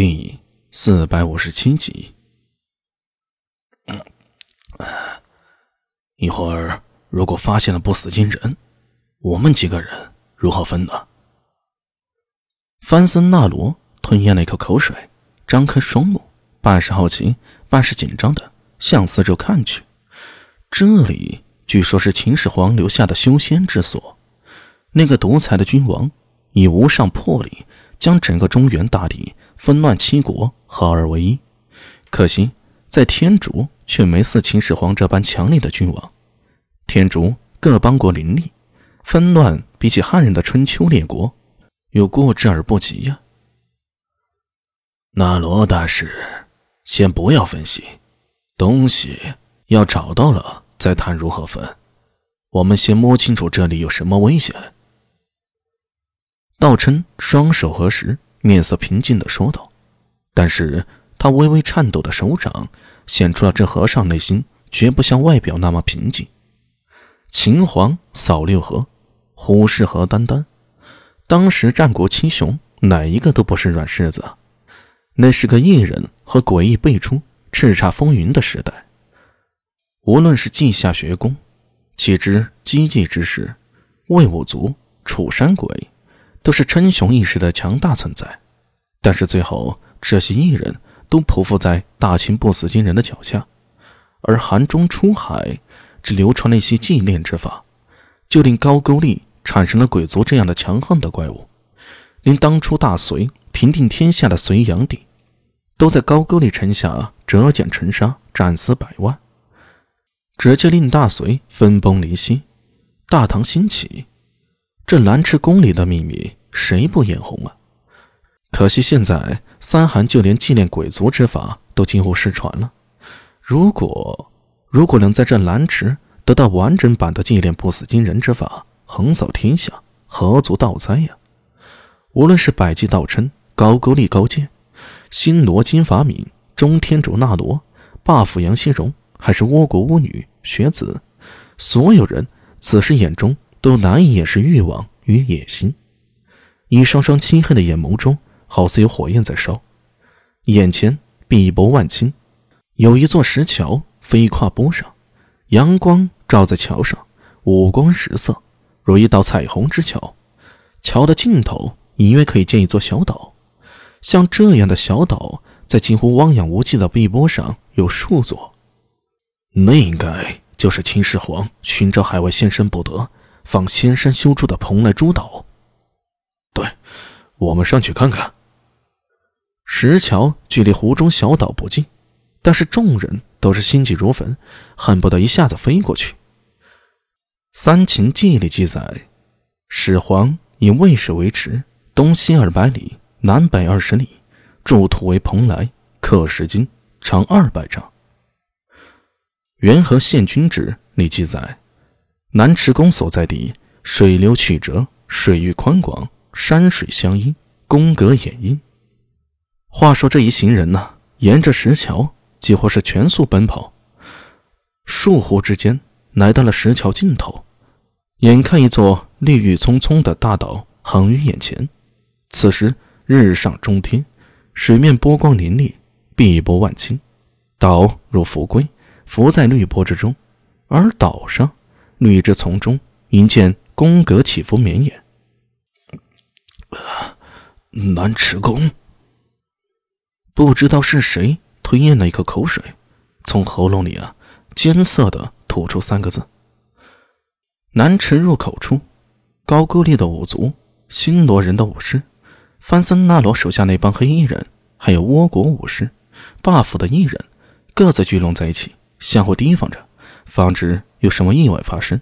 第四百五十七集。一会儿如果发现了不死金人，我们几个人如何分呢？范森纳罗吞咽了一口口水，张开双目，半是好奇，半是紧张的向四周看去。这里据说是秦始皇留下的修仙之所，那个独裁的君王以无上魄力，将整个中原大地纷乱七国合二为一。可惜在天竺。却没似秦始皇这般强力的君王。天竺各邦国林立，纷乱比起汉人的春秋列国，有过之而不及呀。那罗大师，先不要分析，东西要找到了再谈如何分。我们先摸清楚这里有什么危险。道琛双手合十，面色平静地说道，但是他微微颤抖的手掌。显出了这和尚内心绝不像外表那么平静。秦皇扫六合，虎视何丹丹。当时战国七雄哪一个都不是软柿子，那是个异人和诡异辈出、叱咤风云的时代。无论是稷下学宫、岂知机济之士、魏武族、楚山鬼，都是称雄一时的强大存在。但是最后，这些异人。都匍匐在大秦不死金人的脚下，而韩中出海只流传了一些祭炼之法，就令高句丽产生了鬼族这样的强横的怪物，令当初大隋平定天下的隋炀帝，都在高句丽城下折戟沉沙，战死百万，直接令大隋分崩离析，大唐兴起。这蓝池宫里的秘密，谁不眼红啊？可惜现在三韩就连祭炼鬼族之法都几乎失传了。如果如果能在这蓝池得到完整版的祭炼不死金人之法，横扫天下，何足道哉呀！无论是百济道琛、高句丽高见、新罗金法敏、中天竺那罗、霸府杨希荣，还是倭国巫女雪子，所有人此时眼中都难以掩饰欲望与野心，一双双漆黑的眼眸中。好似有火焰在烧，眼前碧波万顷，有一座石桥飞跨波上，阳光照在桥上，五光十色，如一道彩虹之桥。桥的尽头隐约可以见一座小岛，像这样的小岛，在近乎汪洋无际的碧波上有数座。那应该就是秦始皇寻找海外仙山不得，放仙山修筑的蓬莱诸岛。我们上去看看。石桥距离湖中小岛不近，但是众人都是心急如焚，恨不得一下子飞过去。《三秦记》里记载，始皇以渭水为池，东西二百里，南北二十里，筑土为蓬莱，刻石金，长二百丈。《元和县君志》里记载，南池宫所在地，水流曲折，水域宽广，山水相依，宫阁掩映。话说这一行人呢，沿着石桥几乎是全速奔跑，倏忽之间来到了石桥尽头。眼看一座绿郁葱葱的大岛横于眼前，此时日上中天，水面波光粼粼，碧波万顷，岛如浮龟，浮在绿波之中。而岛上绿枝丛中，云见宫阁起伏绵延。南池宫。不知道是谁吞咽了一口口水，从喉咙里啊艰涩的吐出三个字：“南池入口处，高句丽的五族、新罗人的武士、范森纳罗手下那帮黑衣人，还有倭国武士、霸府的异人，各自聚拢在一起，相互提防着，防止有什么意外发生。”